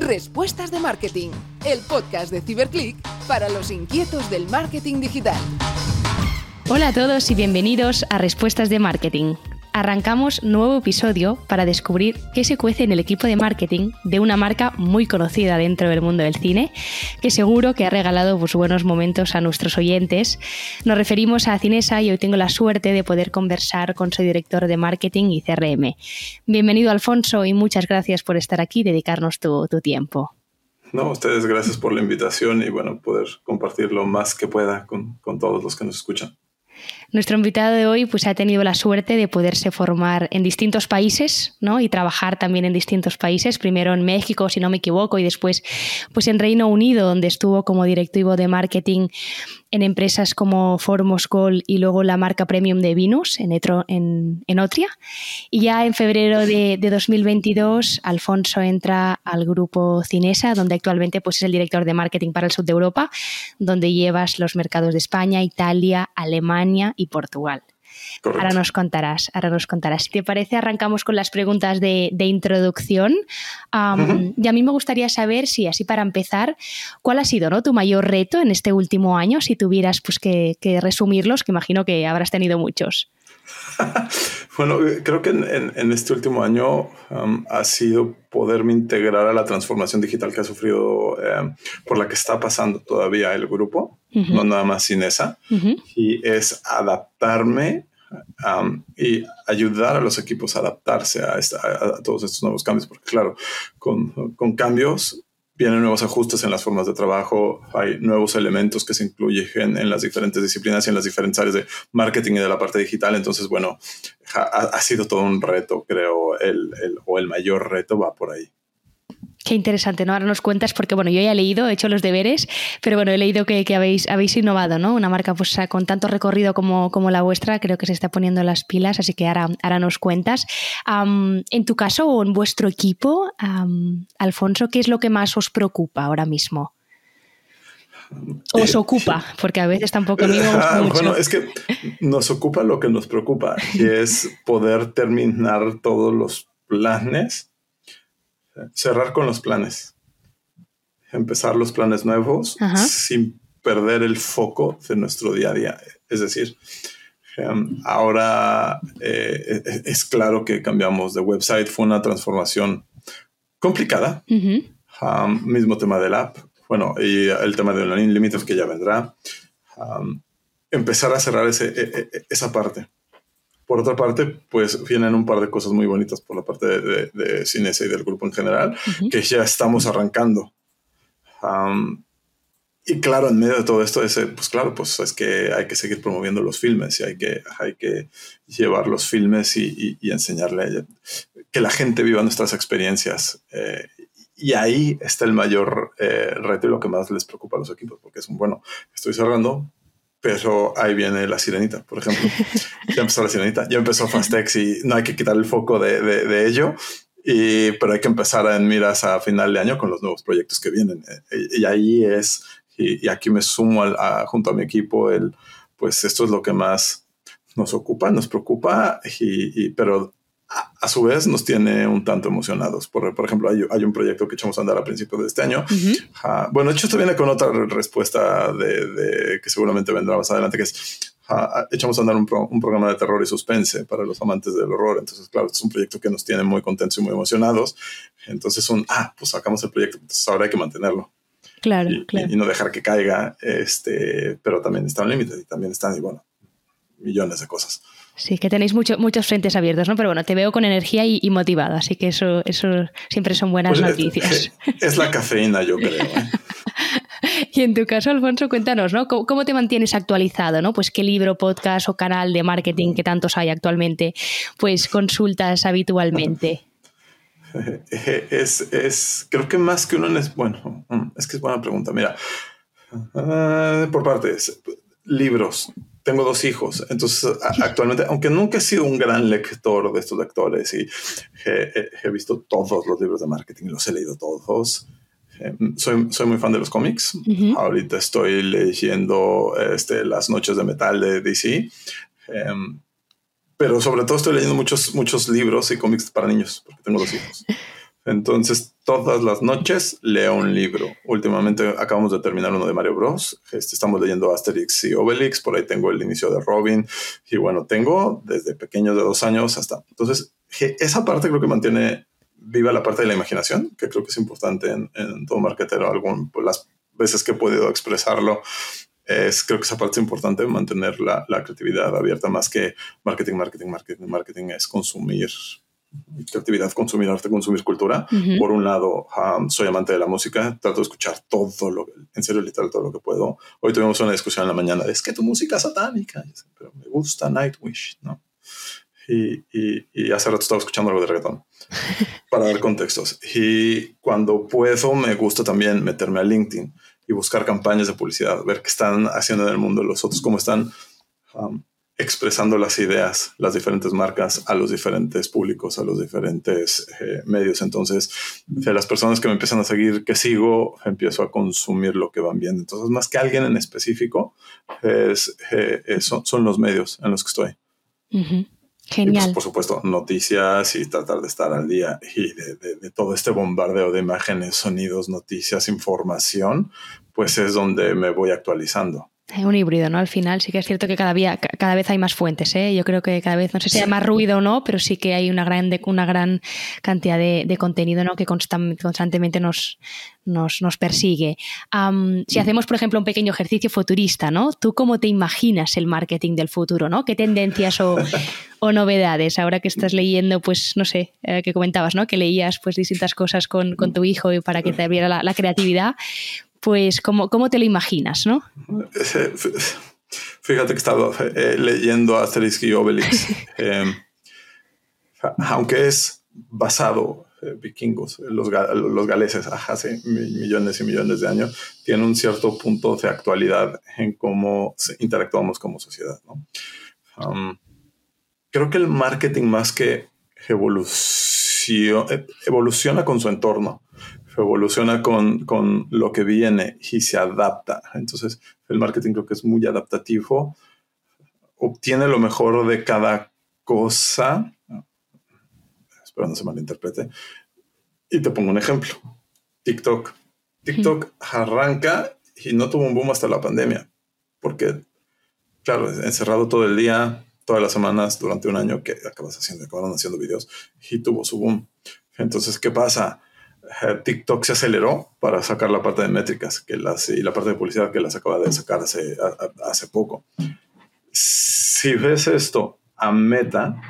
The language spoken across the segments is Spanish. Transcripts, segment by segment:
Respuestas de Marketing, el podcast de Ciberclick para los inquietos del marketing digital. Hola a todos y bienvenidos a Respuestas de Marketing. Arrancamos nuevo episodio para descubrir qué se cuece en el equipo de marketing de una marca muy conocida dentro del mundo del cine, que seguro que ha regalado pues, buenos momentos a nuestros oyentes. Nos referimos a Cinesa y hoy tengo la suerte de poder conversar con su director de marketing y CRM. Bienvenido Alfonso y muchas gracias por estar aquí y dedicarnos tu, tu tiempo. No, ustedes gracias por la invitación y bueno, poder compartir lo más que pueda con, con todos los que nos escuchan. Nuestro invitado de hoy pues, ha tenido la suerte de poderse formar en distintos países ¿no? y trabajar también en distintos países, primero en México, si no me equivoco, y después pues, en Reino Unido, donde estuvo como directivo de marketing en empresas como Formoscol y luego la marca premium de Vinus en Otria. Y ya en febrero de, de, 2022, Alfonso entra al grupo Cinesa, donde actualmente pues, es el director de marketing para el sur de Europa, donde llevas los mercados de España, Italia, Alemania y Portugal. Correcto. Ahora nos contarás, ahora nos contarás. Si te parece, arrancamos con las preguntas de, de introducción. Um, uh -huh. Y a mí me gustaría saber, si así para empezar, ¿cuál ha sido ¿no? tu mayor reto en este último año? Si tuvieras pues, que, que resumirlos, que imagino que habrás tenido muchos. bueno, creo que en, en, en este último año um, ha sido poderme integrar a la transformación digital que ha sufrido, eh, por la que está pasando todavía el grupo, uh -huh. no nada más sin esa, uh -huh. y es adaptarme um, y ayudar a los equipos a adaptarse a, esta, a, a, todos estos nuevos cambios, porque claro, con, con cambios vienen nuevos ajustes en las formas de trabajo, hay nuevos elementos que se incluyen en las diferentes disciplinas y en las diferentes áreas de marketing y de la parte digital. Entonces, bueno, ha, ha sido todo un reto, creo, el, el, o el mayor reto va por ahí. Qué interesante, ¿no? Ahora nos cuentas, porque bueno, yo ya he leído, he hecho los deberes, pero bueno, he leído que, que habéis, habéis innovado, ¿no? Una marca pues con tanto recorrido como, como la vuestra, creo que se está poniendo las pilas, así que ahora, ahora nos cuentas. Um, en tu caso o en vuestro equipo, um, Alfonso, ¿qué es lo que más os preocupa ahora mismo? os ocupa, porque a veces tampoco ah, mucho. Bueno, es que nos ocupa lo que nos preocupa, y es poder terminar todos los planes cerrar con los planes, empezar los planes nuevos Ajá. sin perder el foco de nuestro día a día. Es decir, um, ahora eh, es claro que cambiamos de website, fue una transformación complicada. Uh -huh. um, mismo tema del app, bueno, y el tema de Online Limited que ya vendrá. Um, empezar a cerrar ese, e, e, esa parte. Por otra parte, pues vienen un par de cosas muy bonitas por la parte de, de, de Cinesa y del grupo en general, uh -huh. que ya estamos arrancando. Um, y claro, en medio de todo esto, ese, pues claro, pues es que hay que seguir promoviendo los filmes y hay que, hay que llevar los filmes y, y, y enseñarle que la gente viva nuestras experiencias. Eh, y ahí está el mayor eh, reto y lo que más les preocupa a los equipos, porque es un, bueno, estoy cerrando, pero ahí viene la sirenita, por ejemplo. ya empezó la sirenita, ya empezó Fastex y no hay que quitar el foco de, de, de ello. Y, pero hay que empezar en miras a final de año con los nuevos proyectos que vienen. Y, y ahí es, y, y, aquí me sumo al, a, junto a mi equipo, el, pues esto es lo que más nos ocupa, nos preocupa, y, y pero a, a, su vez nos tiene un tanto emocionados. Por, por ejemplo, hay, hay, un proyecto que echamos a andar a principios de este año. Uh -huh. uh, bueno, de hecho, esto viene con otra respuesta de, de, que seguramente vendrá más adelante, que es uh, echamos a andar un, pro, un, programa de terror y suspense para los amantes del horror. Entonces, claro, es un proyecto que nos tiene muy contentos y muy emocionados. Entonces, un, ah, pues sacamos el proyecto, entonces ahora hay que mantenerlo. Claro, y, claro. Y, no dejar que caiga, este, pero también está un límite y también están, y bueno, millones de cosas. Sí, que tenéis mucho, muchos frentes abiertos, ¿no? Pero bueno, te veo con energía y, y motivado, así que eso, eso siempre son buenas pues noticias. Es, es, la cafeína, yo creo. ¿eh? y en tu caso, Alfonso, cuéntanos, ¿no? ¿Cómo, ¿Cómo, te mantienes actualizado, ¿no? Pues qué libro, podcast o canal de marketing que tantos hay actualmente, pues consultas habitualmente. Es, es, creo que más que uno es, bueno, mm, es que es buena pregunta. Mira, uh, por partes, libros, tengo dos hijos, entonces actualmente, aunque nunca he sido un gran lector de estos lectores y he, he visto todos los libros de marketing, los he leído todos, eh, soy, soy muy fan de los cómics. Uh -huh. Ahorita estoy leyendo este, Las Noches de Metal de DC, eh, pero sobre todo estoy leyendo muchos, muchos libros y cómics para niños, porque tengo dos hijos. Entonces, todas las noches leo un libro. Últimamente acabamos de terminar uno de Mario Bros. Este, estamos leyendo Asterix y Obelix. Por ahí tengo el inicio de Robin. Y bueno, tengo desde pequeño de dos años hasta. Entonces, esa parte creo que mantiene viva la parte de la imaginación, que creo que es importante en, todo marketero. Algún, pues, las veces que he podido expresarlo, es, creo que esa parte es importante, mantener la, la creatividad abierta más que marketing, marketing, marketing. Marketing es consumir creatividad, consumir arte, consumir cultura. Por un lado, soy amante de la música, trato de escuchar todo lo, en serio, literal, todo lo que puedo. Hoy tuvimos una discusión en la mañana, es que tu música es satánica, pero me gusta Nightwish, ¿no? Y, y, hace rato estaba escuchando algo de reggaetón para dar contextos. Y cuando puedo, me gusta también meterme a LinkedIn y buscar campañas de publicidad, ver qué están haciendo en el mundo los otros, cómo están expresando las ideas, las diferentes marcas a los diferentes públicos, a los diferentes eh, medios. Entonces, de las personas que me empiezan a seguir, que sigo, empiezo a consumir lo que van viendo. Entonces, más que alguien en específico, es, eh, son, los medios en los que estoy. Pues, Genial. por supuesto, noticias y tratar de estar al día y de todo este bombardeo de imágenes, sonidos, noticias, información, pues es donde me voy actualizando. Es un híbrido, ¿no? Al final sí que es cierto que cada, día, cada vez hay más fuentes, ¿eh? Yo creo que cada vez, no sé si hay más ruido o no, pero sí que hay una gran, una gran cantidad de, contenido, ¿no? Que constantemente nos, nos, nos persigue. si hacemos, por ejemplo, un pequeño ejercicio futurista, ¿no? ¿Tú cómo te imaginas el marketing del futuro, ¿no? ¿Qué tendencias o, o novedades? Ahora que estás leyendo, pues, no sé, eh, que comentabas, ¿no? Que leías, pues, distintas cosas con, con tu hijo y para que te abriera la, la creatividad pues ¿cómo, cómo te lo imaginas, ¿no? Fíjate que estaba eh, leyendo Asterix y Obelix, em, aunque es basado eh, vikingos, los, los galeses hace millones y millones de años, tiene un cierto punto de actualidad en cómo interactuamos como sociedad. ¿no? creo que el marketing más que evoluciona, evoluciona con su entorno evoluciona con, con, lo que viene y se adapta. Entonces, el marketing creo que es muy adaptativo, obtiene lo mejor de cada cosa, espero no se malinterprete, y te pongo un ejemplo, TikTok. TikTok arranca y no tuvo un boom hasta la pandemia, porque, claro, encerrado todo el día, todas las semanas, durante un año que acabas haciendo, acabaron haciendo videos y tuvo su boom. Entonces, ¿qué pasa? TikTok se aceleró para sacar la parte de métricas que las, y la parte de publicidad que las acaba de sacar hace, hace poco. Si ves esto a Meta,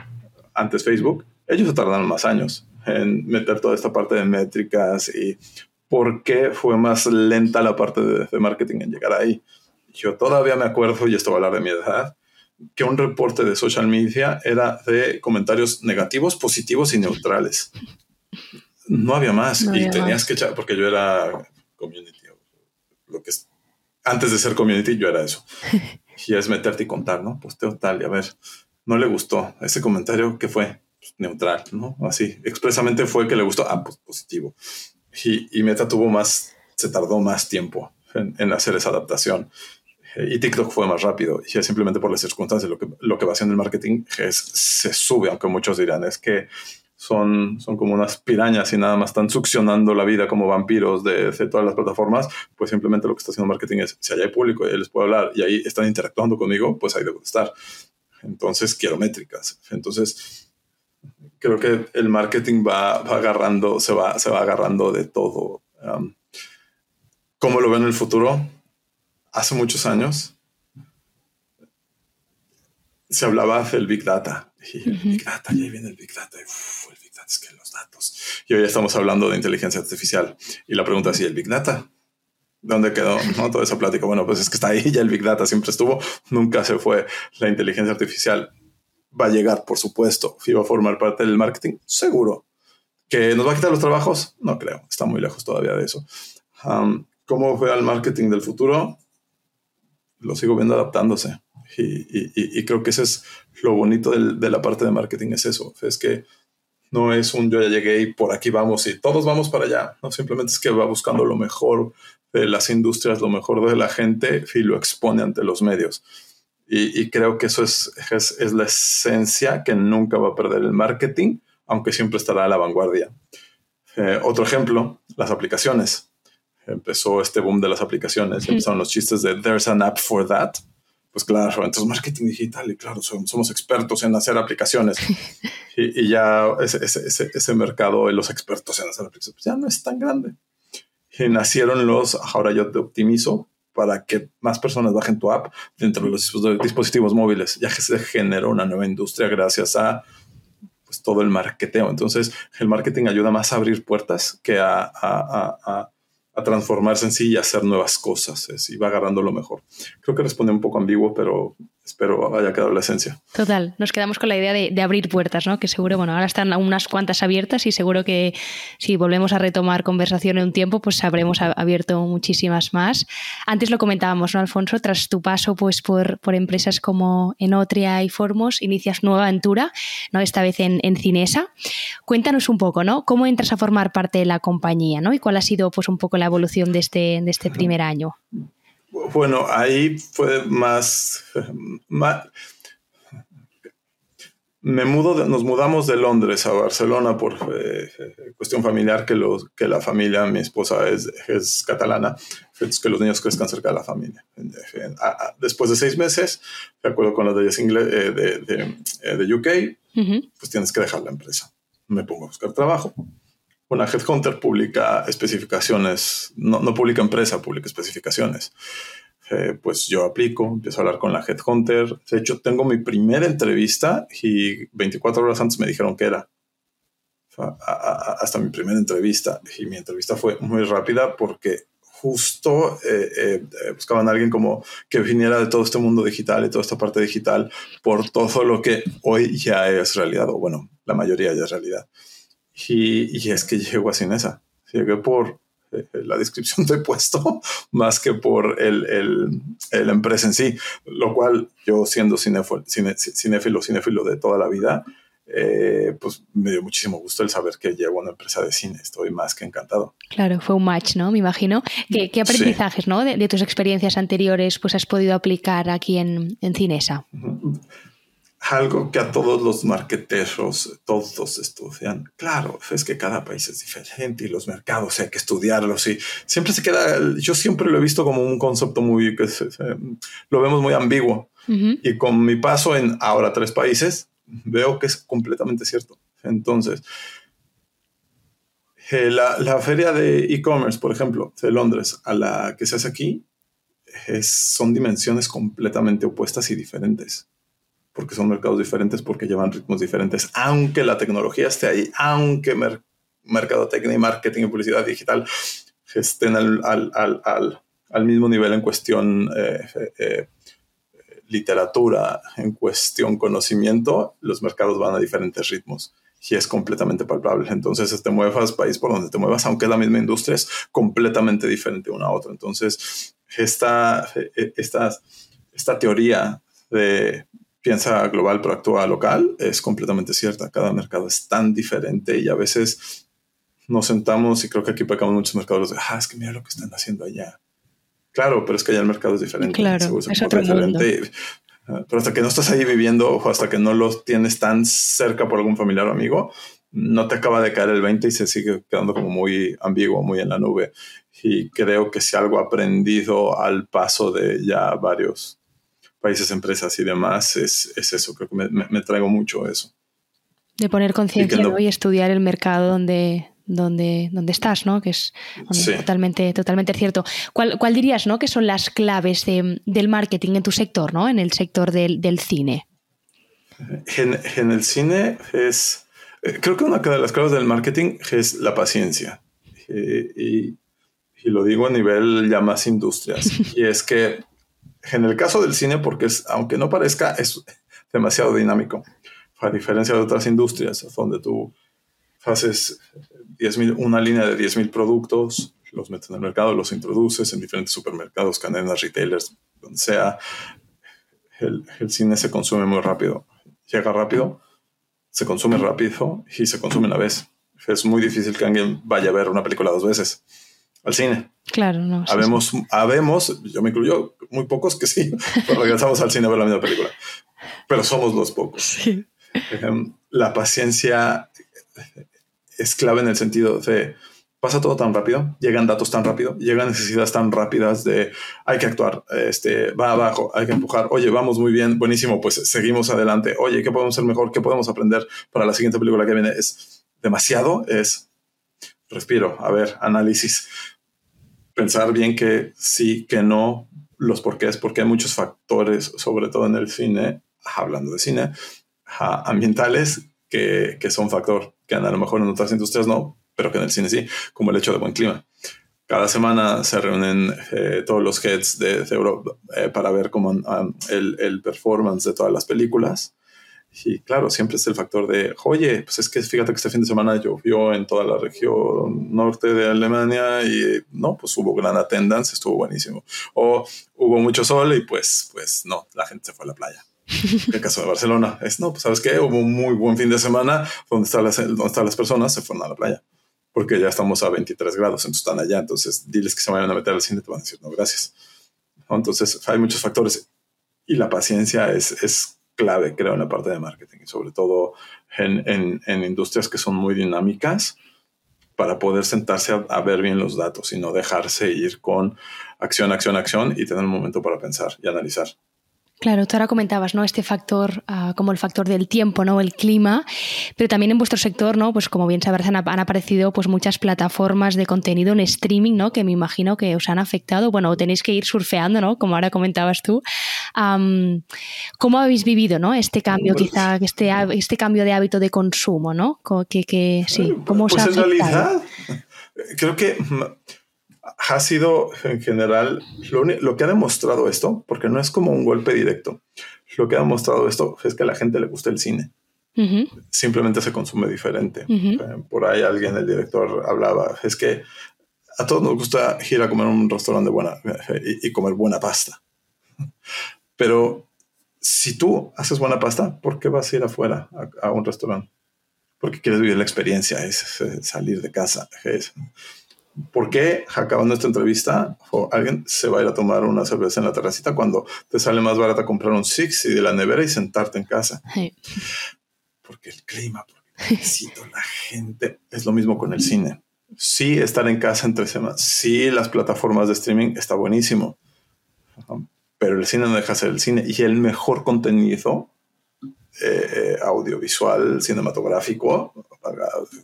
antes Facebook, ellos se tardaron más años en meter toda esta parte de métricas y por qué fue más lenta la parte de, de marketing en llegar ahí. Yo todavía me acuerdo, y esto va a hablar de mi edad, que un reporte de social media era de comentarios negativos, positivos y neutrales no había más y tenías que echar, porque yo era community, lo que es, antes de ser community yo era eso. y es meterte y contar, ¿no? Posteo tal y a ver, no le gustó ese comentario que fue pues, neutral, ¿no? Así, expresamente fue que le gustó, ah, pues positivo. Y, Meta tuvo más, se tardó más tiempo en, hacer esa adaptación. Y TikTok fue más rápido. Y es simplemente por las circunstancias. Lo que, lo que va haciendo el marketing es se sube, aunque muchos dirán es que son, son como unas pirañas y nada más están succionando la vida como vampiros de, todas las plataformas, pues simplemente lo que está haciendo marketing es, si allá hay público y les puedo hablar y ahí están interactuando conmigo, pues ahí debo estar. Entonces quiero métricas. Entonces creo que el marketing va, agarrando, se va, se va agarrando de todo. Um, ¿Cómo lo veo en el futuro? Hace muchos años se hablaba del Big Data. Y el Big Data, y ahí viene el Big Data. Y, es que los datos. Y hoy estamos hablando de inteligencia artificial. Y la pregunta es, ¿y el Big Data? ¿Dónde quedó ¿no? toda esa plática? Bueno, pues es que está ahí, ya el Big Data siempre estuvo, nunca se fue. La inteligencia artificial va a llegar, por supuesto, y va a formar parte del marketing, seguro. ¿Que nos va a quitar los trabajos? No creo, está muy lejos todavía de eso. ¿Cómo fue el marketing del futuro? Lo sigo viendo adaptándose. Y, creo que ese es lo bonito de la parte de marketing, es eso, es que no es un yo ya llegué y por aquí vamos y todos vamos para allá. No, simplemente es que va buscando lo mejor de las industrias, lo mejor de la gente y lo expone ante los medios. Y, creo que eso es, es, la esencia que nunca va a perder el marketing, aunque siempre estará a la vanguardia. Eh, otro ejemplo, las aplicaciones. Empezó este boom de las aplicaciones, empezaron los chistes de there's an app for that. Pues claro, entonces marketing digital y claro, somos, expertos en hacer aplicaciones. y, ya ese, ese, ese, mercado de los expertos en hacer aplicaciones pues ya no es tan grande. Y nacieron los, ahora yo te optimizo para que más personas bajen tu app dentro de los dispositivos móviles. Ya que se generó una nueva industria gracias a pues, todo el marketeo. Entonces, el marketing ayuda más a abrir puertas que a, a, a transformarse en sí y hacer nuevas cosas. y va agarrando lo mejor. Creo que responde un poco ambiguo, pero espero haya quedado la esencia. Total, nos quedamos con la idea de, abrir puertas, ¿no? Que seguro, bueno, ahora están unas cuantas abiertas y seguro que si volvemos a retomar conversación en un tiempo, pues habremos abierto muchísimas más. Antes lo comentábamos, ¿no, Alfonso? Tras tu paso pues por, por empresas como Enotria y Formos, inicias nueva aventura, ¿no? Esta vez en, en Cinesa. Cuéntanos un poco, ¿no? ¿Cómo entras a formar parte de la compañía, ¿no? Y cuál ha sido pues un poco la evolución de este, de este primer año. Bueno, ahí fue más, me mudo, nos mudamos de Londres a Barcelona por eh, cuestión familiar, que, los, que la familia, mi esposa es, es catalana, que los niños crezcan cerca de la familia. Después de seis meses, de acuerdo con las leyes eh, de, de, eh, de, UK, pues tienes que dejar la empresa. Me pongo a buscar trabajo una headhunter publica especificaciones, no, no publica empresa, publica especificaciones. Eh, pues yo aplico, empiezo a hablar con la headhunter. De hecho, tengo mi primera entrevista y 24 horas antes me dijeron que era. hasta mi primera entrevista. Y mi entrevista fue muy rápida porque justo eh, eh, buscaban a alguien como que viniera de todo este mundo digital y toda esta parte digital por todo lo que hoy ya es realidad, o bueno, la mayoría ya es realidad. Y, es que llego a Cinesa. Llegué por eh, la descripción de puesto más que por el, el, la empresa en sí, lo cual yo siendo cinéfilo, cinéfilo, cinéfilo de toda la vida, eh, pues me dio muchísimo gusto el saber que llevo una empresa de cine. Estoy más que encantado. Claro, fue un match, ¿no? Me imagino. ¿Qué, qué aprendizajes, ¿no? De, tus experiencias anteriores, pues has podido aplicar aquí en, en Cinesa? Algo que a todos los marqueteros, todos estudian. Claro, es que cada país es diferente y los mercados hay que estudiarlos y siempre se queda, yo siempre lo he visto como un concepto muy, que lo vemos muy ambiguo. Y con mi paso en ahora tres países, veo que es completamente cierto. Entonces, eh, la, la, feria de e-commerce, por ejemplo, de Londres, a la que se hace aquí, es, son dimensiones completamente opuestas y diferentes porque son mercados diferentes, porque llevan ritmos diferentes, aunque la tecnología esté ahí, aunque mercado mercadotecnia y marketing y publicidad digital estén al, al, al, al mismo nivel en cuestión eh, eh, literatura, en cuestión conocimiento, los mercados van a diferentes ritmos y es completamente palpable. Entonces, te muevas país por donde te muevas, aunque es la misma industria, es completamente diferente una a otra. Entonces, esta, esta, esta teoría de piensa global pero actúa local es completamente cierta. Cada mercado es tan diferente y a veces nos sentamos y creo que aquí pecamos muchos mercados de, ah, es que mira lo que están haciendo allá. Claro, pero es que allá el mercado es diferente. Claro, es otro diferente. Ah, pero hasta que no estás ahí viviendo o hasta que no lo tienes tan cerca por algún familiar o amigo, no te acaba de caer el 20 y se sigue quedando como muy ambiguo, muy en la nube. Y creo que si algo aprendido al paso de ya varios países, empresas y demás, es, es eso, creo que me, me, traigo mucho eso. De poner conciencia y, estudiar el mercado donde, donde, donde estás, ¿no? Que es totalmente, totalmente cierto. ¿Cuál, ¿Cuál, dirías, ¿no? Que son las claves de, del marketing en tu sector, ¿no? En el sector del, del cine. En, en, el cine es, eh, creo que una de las claves del marketing es la paciencia. Eh, y, y, lo digo a nivel ya más industrias. y es que en el caso del cine, porque es, aunque no parezca, es demasiado dinámico. A diferencia de otras industrias, donde tú haces 10 una línea de 10.000 productos, los metes en el mercado, los introduces en diferentes supermercados, cadenas, retailers, donde sea. El, el cine se consume muy rápido. Llega rápido, se consume rápido y se consume una vez. Es muy difícil que alguien vaya a ver una película dos veces al cine. Claro, no. Habemos, habemos, yo me incluyo, muy pocos que sí, pero regresamos al cine a ver la misma película. Pero somos los pocos. Sí. Em, la paciencia es clave en el sentido de pasa todo tan rápido, llegan datos tan rápido, llegan necesidades tan rápidas de hay que actuar, este, va abajo, hay que empujar, oye, vamos muy bien, buenísimo, pues seguimos adelante, oye, ¿qué podemos hacer mejor? ¿Qué podemos aprender para la siguiente película que viene? Es demasiado, es respiro, a ver, análisis, pensar bien que sí, que no, los porqués, porque hay muchos factores, sobre todo en el cine, hablando de cine, ambientales que, que son factor, que a lo mejor en otras industrias no, pero que en el cine sí, como el hecho de buen clima. Cada semana se reúnen eh, todos los heads de, Europa eh, para ver cómo um, el, el, performance de todas las películas. Y claro, siempre es el factor de, oye, pues es que fíjate que este fin de semana llovió en toda la región norte de Alemania y no, pues hubo gran attendance, estuvo buenísimo. O hubo mucho sol y pues, pues no, la gente se fue a la playa. el caso de Barcelona es, no, pues sabes qué, hubo un muy buen fin de semana donde están las, donde están las personas, se fueron a la playa porque ya estamos a 23 grados, entonces están allá, entonces diles que se vayan a meter al cine, te van a decir, no, gracias. Entonces hay muchos factores y la paciencia es, es clave, creo, en la parte de marketing, y sobre todo en, en, industrias que son muy dinámicas para poder sentarse a, a, ver bien los datos y no dejarse ir con acción, acción, acción y tener un momento para pensar y analizar. Claro, tú ahora comentabas, ¿no? Este factor, uh, como el factor del tiempo, ¿no? El clima, pero también en vuestro sector, ¿no? Pues como bien sabrás, han, han, aparecido pues muchas plataformas de contenido en streaming, ¿no? Que me imagino que os han afectado. Bueno, tenéis que ir surfeando, ¿no? Como ahora comentabas tú. Um, ¿Cómo habéis vivido, ¿no? Este cambio, pues, quizá, este, este cambio de hábito de consumo, ¿no? Que, que sí, ¿cómo pues os ha en realidad, creo que ha sido en general lo, lo, que ha demostrado esto, porque no es como un golpe directo. Lo que ha demostrado esto es que a la gente le gusta el cine. Uh -huh. Simplemente se consume diferente. Uh -huh. Por ahí alguien, el director, hablaba, es que a todos nos gusta ir a comer a un restaurante buena y, y comer buena pasta. Pero si tú haces buena pasta, ¿por qué vas a ir afuera a, a un restaurante? Porque quieres vivir la experiencia, es, es salir de casa. Es, ¿Por qué acabando esta entrevista o alguien se va a ir a tomar una cerveza en la terracita cuando te sale más barata comprar un Six y de la nevera y sentarte en casa? Sí. Porque el clima, porque necesito la gente. Es lo mismo con el cine. Sí, estar en casa entre semanas. Sí, las plataformas de streaming está buenísimo. Pero el cine no deja de ser el cine. Y el mejor contenido eh, audiovisual, cinematográfico,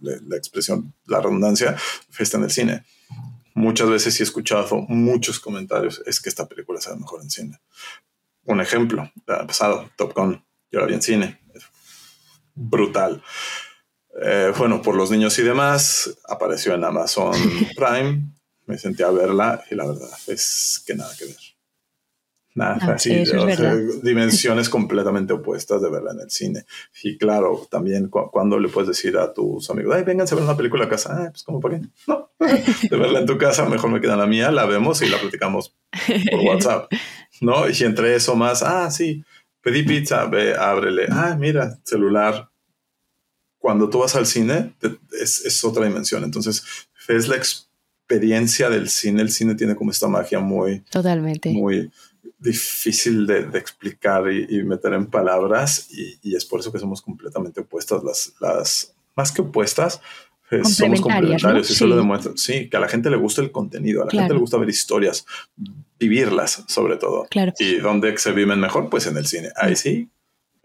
la, la, expresión, la redundancia, está en el cine. Muchas veces he escuchado muchos comentarios, es que esta película se ve mejor en cine. Un ejemplo, año pasado, Top Gun, yo la vi en cine, brutal. Eh, bueno, por los niños y demás, apareció en Amazon Prime, me senté a verla y la verdad es que nada que ver. Nada, ah, así, sí, o sea, dimensiones completamente opuestas de verla en el cine. Y claro, también cu cuando le puedes decir a tus amigos, ay, vénganse a ver una película a casa, ay, pues como para qué, no, de verla en tu casa, mejor me queda la mía, la vemos y la platicamos por WhatsApp, ¿no? Y entre eso más, ah, sí, pedí pizza, ve, ábrele, ah, mira, celular. Cuando tú vas al cine, es, es otra dimensión. Entonces, es la experiencia del cine. El cine tiene como esta magia muy... Totalmente. Muy difícil de, de explicar y, y, meter en palabras y, y, es por eso que somos completamente opuestas, las, las más que opuestas, eh, somos complementarios ¿no? y sí. solo demuestra, sí, que a la gente le gusta el contenido, a la claro. gente le gusta ver historias, vivirlas sobre todo. Claro. ¿Y dónde se viven mejor? Pues en el cine. Ahí sí,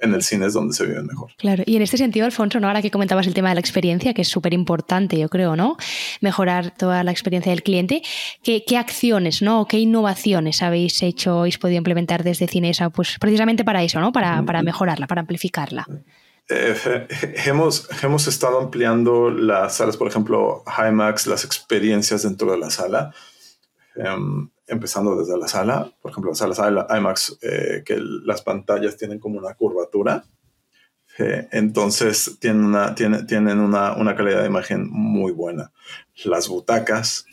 en el cine es donde se viven mejor. Claro, y en este sentido, Alfonso, ¿no? ahora que comentabas el tema de la experiencia, que es súper importante, yo creo, ¿no? Mejorar toda la experiencia del cliente. ¿Qué, qué acciones, ¿no? ¿Qué innovaciones habéis hecho, habéis podido implementar desde Cinesa? Pues precisamente para eso, ¿no? Para, para mejorarla, para amplificarla. Eh, hemos, hemos estado ampliando las salas, por ejemplo, IMAX, las experiencias dentro de la sala. Um, empezando desde la sala, por ejemplo, las salas IMAX, eh, que las pantallas tienen como una curvatura, eh, entonces tienen, una, tienen, tienen una, una, calidad de imagen muy buena. Las butacas,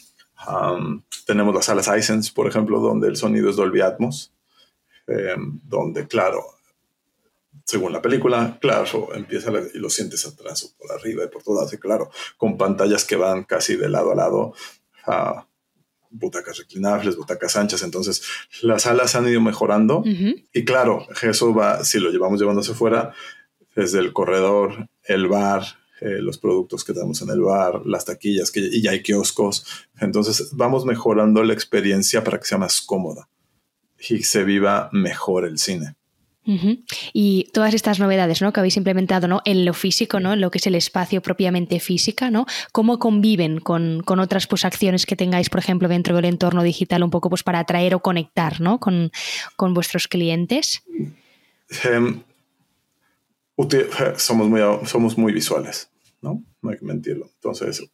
um, tenemos las salas Hisense, por ejemplo, donde el sonido es Dolby Atmos, eh, donde, claro, según la película, claro, empieza la, y lo sientes atrás o por arriba y por todas, y claro, con pantallas que van casi de lado a lado. Uh, butacas reclinables, butacas anchas, entonces las salas han ido mejorando uh -huh. y claro, eso va, si lo llevamos llevándose fuera, desde el corredor, el bar, eh, los productos que tenemos en el bar, las taquillas, que y ya hay kioscos. Entonces vamos mejorando la experiencia para que sea más cómoda y se viva mejor el cine. Y todas estas novedades ¿no? que habéis implementado ¿no? en lo físico, ¿no? en lo que es el espacio propiamente física, ¿no? ¿cómo conviven con, otras pues, acciones que tengáis, por ejemplo, dentro del entorno digital, un poco pues, para atraer o conectar ¿no? con, vuestros clientes? Em, somos, muy, somos muy visuales, ¿no? no hay que mentirlo. Entonces,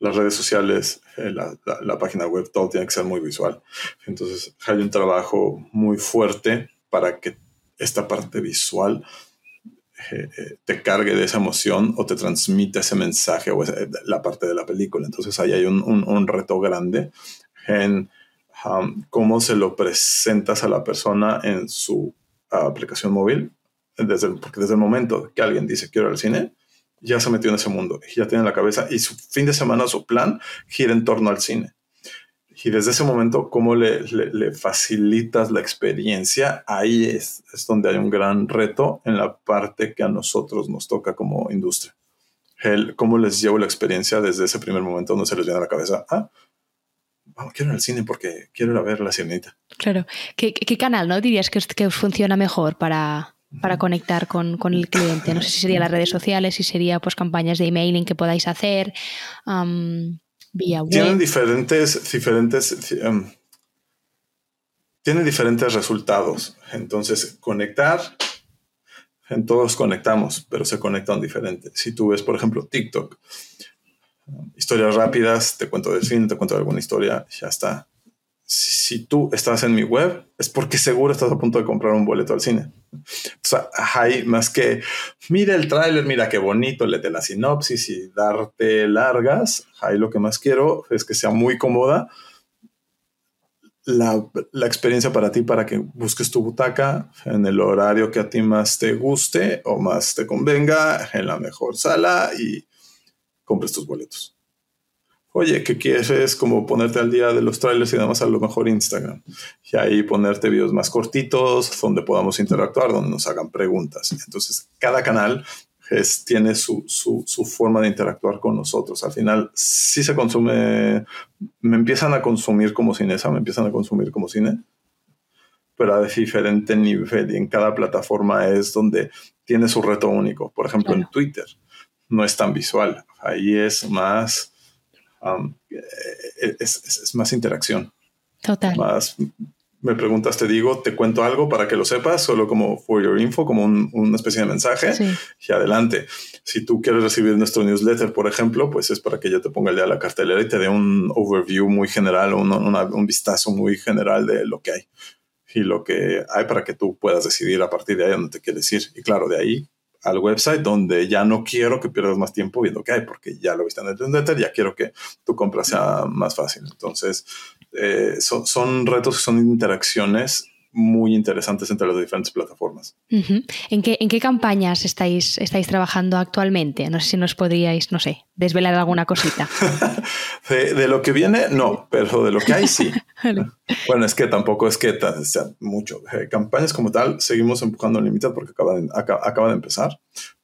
las redes sociales, eh, la, página web, todo tiene que ser muy visual. Entonces, hay un trabajo muy fuerte para que esta parte visual eh, eh, te cargue de esa emoción o te transmita ese mensaje o la parte de la película. Entonces ahí hay un, reto grande en um, cómo se lo presentas a la persona en su aplicación móvil. Desde porque desde el momento que alguien dice quiero ir al cine, ya se metió en ese mundo, ya tiene la cabeza y su fin de semana, su plan gira en torno al cine. Y desde ese momento, cómo le, le, facilitas la experiencia, ahí es, es, donde hay un gran reto en la parte que a nosotros nos toca como industria. El, cómo les llevo la experiencia desde ese primer momento donde se les viene a la cabeza, ah, quiero ir al cine porque quiero ir a ver la sirenita. Claro. ¿Qué, qué canal no dirías que, que os funciona mejor para, para conectar con, con, el cliente? No sé si sería las redes sociales, si sería pues campañas de emailing que podáis hacer. Tienen diferentes, diferentes, em, tienen diferentes resultados. Entonces, conectar, en todos conectamos, pero se conectan diferente. Si tú ves, por ejemplo, TikTok, historias rápidas, te cuento del cine, te cuento de alguna historia, ya está si tú estás en mi web, es porque seguro estás a punto de comprar un boleto al cine. O sea, hay más que, mira el tráiler, mira qué bonito, léete la sinopsis y darte largas. Ahí lo que más quiero es que sea muy cómoda la, la, experiencia para ti, para que busques tu butaca en el horario que a ti más te guste o más te convenga, en la mejor sala y compres tus boletos oye, ¿qué quieres? Como ponerte al día de los trailers y demás a lo mejor Instagram. Y ahí ponerte videos más cortitos donde podamos interactuar, donde nos hagan preguntas. Entonces, cada canal tiene su, forma de interactuar con nosotros. Al final, sí se consume, me empiezan a consumir como cinesa, me empiezan a consumir como cine, pero a diferente nivel y en cada plataforma es donde tiene su reto único. Por ejemplo, en Twitter no es tan visual, ahí es más Um, eh, es, más interacción. Total. Más me preguntas, te digo, te cuento algo para que lo sepas, solo como for your info, como una especie de mensaje y adelante. Si tú quieres recibir nuestro newsletter, por ejemplo, pues es para que yo te ponga el día de la cartelera y te dé un overview muy general, un, un vistazo muy general de lo que hay y lo que hay para que tú puedas decidir a partir de ahí dónde te quieres ir. Y claro, de ahí al website donde ya no quiero que pierdas más tiempo viendo qué hay, porque ya lo viste en el newsletter, ya quiero que tu compra sea más fácil. Entonces, eh, son, son retos que son interacciones muy interesantes entre las diferentes plataformas. ¿En, qué, ¿En qué campañas estáis, estáis trabajando actualmente? No sé si nos podríais, no sé, desvelar alguna cosita. de, lo que viene, no, pero de lo que hay, sí. Bueno, es que tampoco es que sea mucho. Eh, campañas como tal, seguimos empujando Unlimited porque acaba de, acaba de empezar.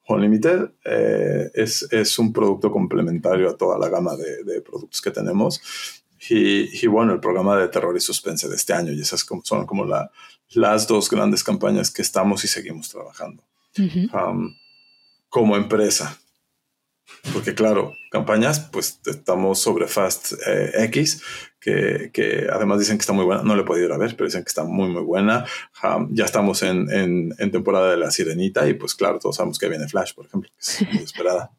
Unlimited eh, es, es, un producto complementario a toda la gama de, de productos que tenemos y, bueno, el programa de terror y suspense de este año. Y esas son como la, las dos grandes campañas que estamos y seguimos trabajando um, como empresa. Porque claro, campañas, pues estamos sobre Fast eh, X, que, que, además dicen que está muy buena. No le he podido ir a ver, pero dicen que está muy, muy buena. Um, ya estamos en, en, en, temporada de La Sirenita y pues claro, todos sabemos que viene Flash, por ejemplo, que es muy esperada,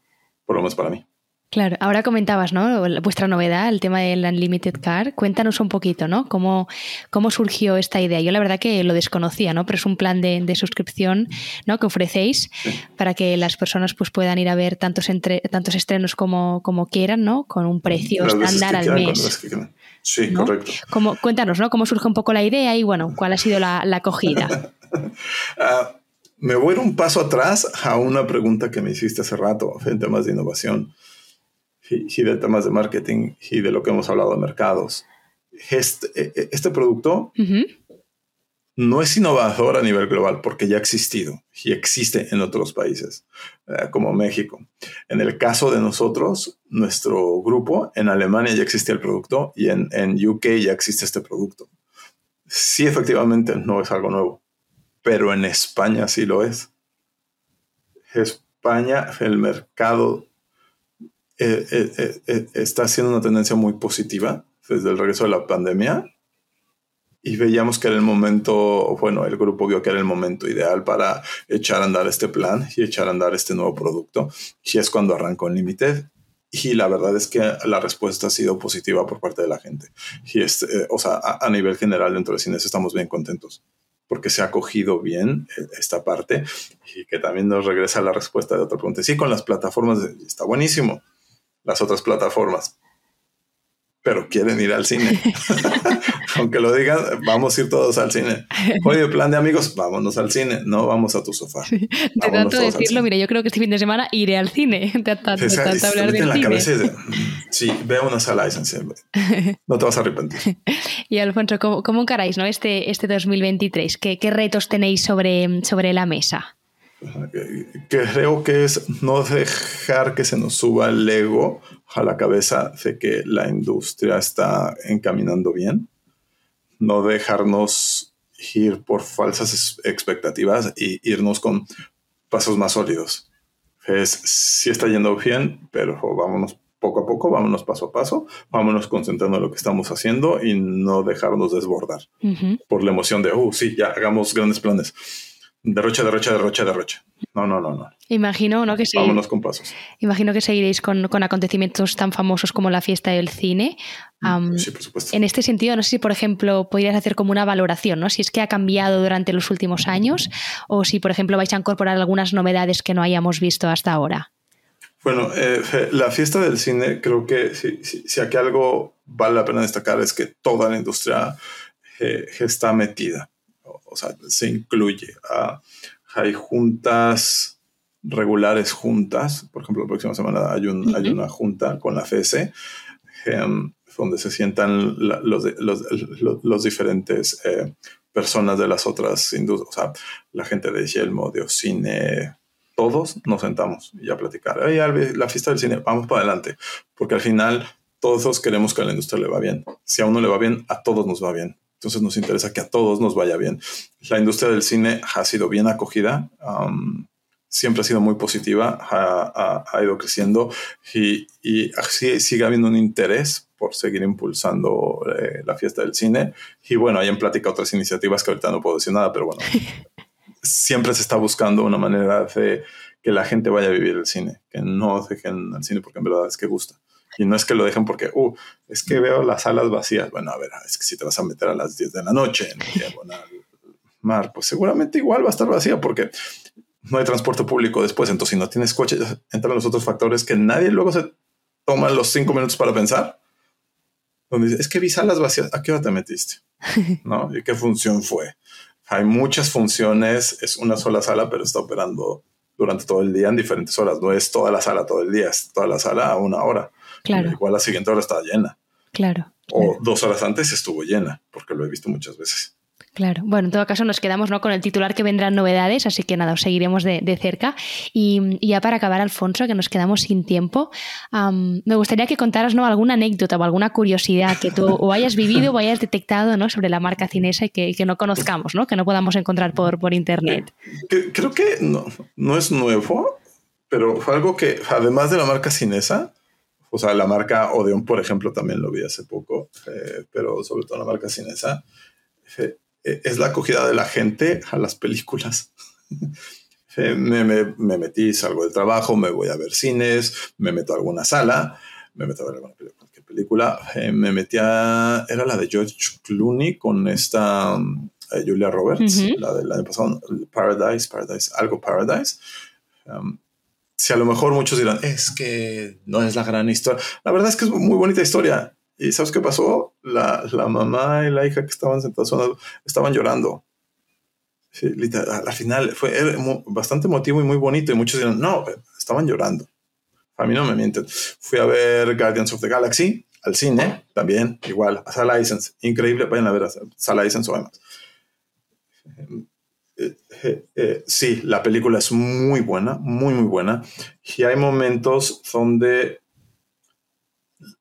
por lo menos para mí. Claro, ahora comentabas, ¿no? Vuestra novedad, el tema del Unlimited Car. Cuéntanos un poquito, ¿no? ¿Cómo, cómo surgió esta idea? Yo la verdad que lo desconocía, ¿no? Pero es un plan de, suscripción, ¿no? Que ofrecéis para que las personas pues, puedan ir a ver tantos, entre, tantos estrenos como, como quieran, ¿no? Con un precio estándar al mes. Sí, correcto. cuéntanos, ¿no? Cómo surge un poco la idea y, bueno, cuál ha sido la, acogida. Ah, me voy a ir un paso atrás a una pregunta que me hiciste hace rato en temas de innovación y, de temas de marketing y de lo que hemos hablado de mercados. Este, este producto no es innovador a nivel global porque ya ha existido y existe en otros países, eh, como México. En el caso de nosotros, nuestro grupo, en Alemania ya existía el producto y en, en UK ya existe este producto. Sí, efectivamente, no es algo nuevo, pero en España sí lo es. España, el mercado eh, eh, eh, está haciendo una tendencia muy positiva desde el regreso de la pandemia y veíamos que era el momento, bueno, el grupo vio que era el momento ideal para echar a andar este plan y echar a andar este nuevo producto. Y es cuando arrancó en Limited. Y la verdad es que la respuesta ha sido positiva por parte de la gente. Y este, o sea, a, nivel general dentro de cines estamos bien contentos porque se ha cogido bien esta parte y que también nos regresa la respuesta de otra pregunta. Sí, con las plataformas está buenísimo. Las otras plataformas, pero quieren ir al cine. Aunque lo digan, vamos a ir todos al cine. Oye, plan de amigos, vámonos al cine, no vamos a tu sofá. de tanto decirlo, mira, yo creo que este fin de semana iré al cine. De, tanto hablar del cine. sí, ve a una sala No te vas a arrepentir. y Alfonso, ¿cómo, cómo encaráis ¿no? este, este 2023? ¿Qué, ¿Qué retos tenéis sobre, sobre la mesa? Creo que es no dejar que se nos suba el ego a la cabeza de que la industria está encaminando bien, no dejarnos ir por falsas expectativas y irnos con pasos más sólidos. Es, sí está yendo bien, pero vámonos poco a poco, vámonos paso a paso, vámonos concentrando en lo que estamos haciendo y no dejarnos desbordar por la emoción de, oh, sí, ya hagamos grandes planes derrocha, derrocha, derrocha, derrocha. No, no, no, no. Imagino, ¿no? Que Vámonos con pasos. Imagino que seguiréis con, con, acontecimientos tan famosos como la fiesta del cine. sí, por supuesto. En este sentido, no sé si, por ejemplo, podrías hacer como una valoración, ¿no? Si es que ha cambiado durante los últimos años o si, por ejemplo, vais a incorporar algunas novedades que no hayamos visto hasta ahora. Bueno, eh, la fiesta del cine, creo que si, si, aquí algo vale la pena destacar es que toda la industria eh, está metida o sea, se incluye. hay juntas regulares juntas, por ejemplo, la próxima semana hay, hay una junta con la FS, em, donde se sientan los, los, diferentes eh, personas de las otras industrias, o sea, la gente de Yelmo, de Ocine, todos nos sentamos y a platicar. la fiesta del cine, vamos para adelante, porque al final todos queremos que a la industria le va bien. Si a uno le va bien, a todos nos va bien. Entonces nos interesa que a todos nos vaya bien. La industria del cine ha sido bien acogida, siempre ha sido muy positiva, ha, ido creciendo y, y, así sigue habiendo un interés por seguir impulsando eh, la fiesta del cine. Y bueno, hay en plática otras iniciativas que ahorita no puedo decir nada, pero bueno, siempre se está buscando una manera de que la gente vaya a vivir el cine, que no dejen el cine porque en verdad es que gusta. Y no es que lo dejen porque, uh, es que veo las salas vacías. Bueno, a ver, es que si te vas a meter a las 10 de la noche en diagonal mar, pues seguramente igual va a estar vacía porque no hay transporte público después. Entonces, si no tienes coche, entran los otros factores que nadie luego se toma los cinco minutos para pensar. Donde dice, es que vi salas vacías. ¿A qué hora te metiste? ¿No? ¿Y qué función fue? Hay muchas funciones. Es una sola sala, pero está operando durante todo el día en diferentes horas. No es toda la sala todo el día, es toda la sala a una hora. Claro. Igual la siguiente hora estaba llena. Claro. O dos horas antes estuvo llena, porque lo he visto muchas veces. Claro, bueno, en todo caso nos quedamos ¿no? con el titular que vendrán novedades, así que nada, os seguiremos de, cerca. Y, ya para acabar, Alfonso, que nos quedamos sin tiempo, me gustaría que contaras ¿no? alguna anécdota o alguna curiosidad que tú o hayas vivido o hayas detectado ¿no? sobre la marca cinesa y que, no conozcamos, ¿no? que no podamos encontrar por, por internet. Creo que no, no es nuevo, pero fue algo que, además de la marca cinesa, o sea, la marca Odeon, por ejemplo, también lo vi hace poco, eh, pero sobre todo la marca cinesa, eh, es la acogida de la gente a las películas. Eh, me, me, metí, salgo del trabajo, me voy a ver cines, me meto a alguna sala, me meto a ver alguna película. me metí a, era la de George Clooney con esta Julia Roberts, la del año pasado, Paradise, Paradise, algo Paradise. Um, si a lo mejor muchos dirán, es que no es la gran historia. La verdad es que es muy bonita historia. ¿Y sabes qué pasó? La, la mamá y la hija que estaban sentadas estaban llorando. Sí, al final fue bastante emotivo y muy bonito. Y muchos dirán, no, estaban llorando. A mí no me mienten. Fui a ver Guardians of the Galaxy al cine, también, igual, a Sala License. Increíble, vayan a ver a Sala License o además. Eh, eh, sí, la película es muy buena, muy, muy buena. Y hay momentos donde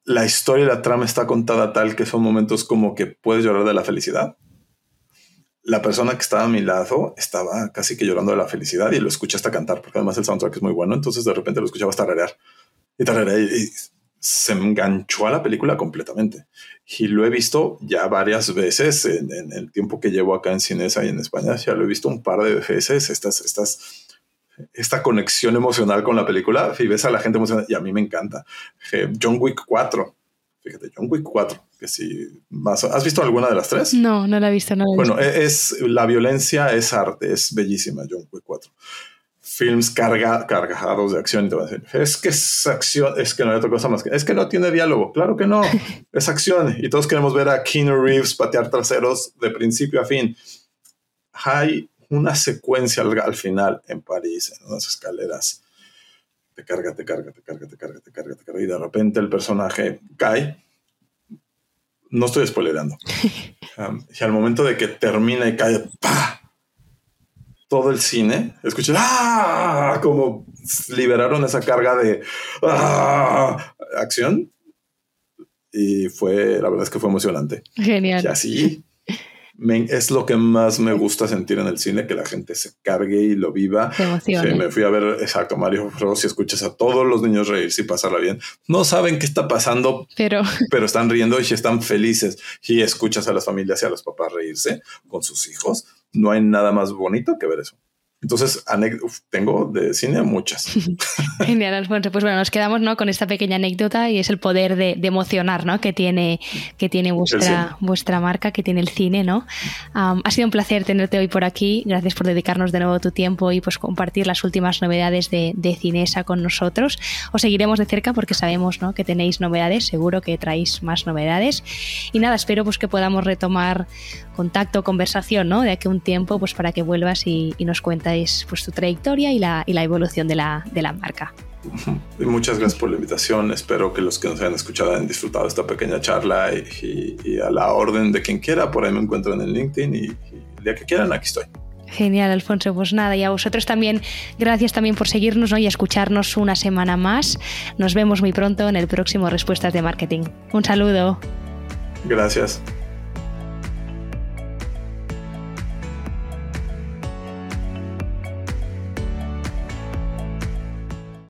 la historia y la trama está contada tal que son momentos como que puedes llorar de la felicidad. La persona que estaba a mi lado estaba casi que llorando de la felicidad y lo escuché hasta cantar, porque además el soundtrack es muy bueno. Entonces de repente lo escuchaba hasta rarear y tararear y se enganchó a la película completamente. Y lo he visto ya varias veces en, el tiempo que llevo acá en Cinesa y en España. Ya lo he visto un par de veces, estas, estas, esta conexión emocional con la película. Y ves a la gente emocionada y a mí me encanta. John Wick 4. Fíjate, John Wick 4. Que si más, ¿Has visto alguna de las tres? No, no la he visto. No bueno, e, es la violencia es arte, es bellísima John Wick 4 films carga, cargados de acción y te a decir, es que es acción, es que no hay otra cosa más que, es que no tiene diálogo. Claro que no, es acción. Y todos queremos ver a Keanu Reeves patear traseros de principio a fin. Hay una secuencia al, final en París, en unas escaleras. Te carga, te carga, te carga, te carga, te carga, te carga. Y de repente el personaje cae. No estoy spoilerando. Um, y al momento de que termina y cae, ¡pah! Todo el cine, escuché ¡ah! como liberaron esa carga de ¡ah! acción y fue, la verdad es que fue emocionante. Genial. Y así es lo que más me gusta sentir en el cine, que la gente se cargue y lo viva. Sí, me fui a ver, exacto, Mario Bros. y escuchas a todos los niños reírse y pasarla bien. No saben qué está pasando, pero, pero están riendo y están felices. Y escuchas a las familias y a los papás reírse con sus hijos. No hay nada más bonito que ver eso. Entonces, tengo de cine muchas. Genial, Alfonso. Pues bueno, nos quedamos ¿no? con esta pequeña anécdota y es el poder de, emocionar ¿no? que tiene, que tiene vuestra, vuestra marca, que tiene el cine. ¿no? ha sido un placer tenerte hoy por aquí. Gracias por dedicarnos de nuevo tu tiempo y pues compartir las últimas novedades de, de Cinesa con nosotros. Os seguiremos de cerca porque sabemos ¿no? que tenéis novedades, seguro que traéis más novedades. Y nada, espero pues, que podamos retomar contacto, conversación ¿no? de aquí a un tiempo pues, para que vuelvas y, y nos cuentes es pues, tu trayectoria y la, y la evolución de la, de la marca. Muchas gracias por la invitación. Espero que los que nos hayan escuchado hayan disfrutado esta pequeña charla y, a la orden de quien quiera, por ahí me encuentran en LinkedIn y, el día que quieran, aquí estoy. Genial, Alfonso. Pues nada, y a vosotros también, gracias también por seguirnos y escucharnos una semana más. Nos vemos muy pronto en el próximo Respuestas de Marketing. Un saludo. Gracias.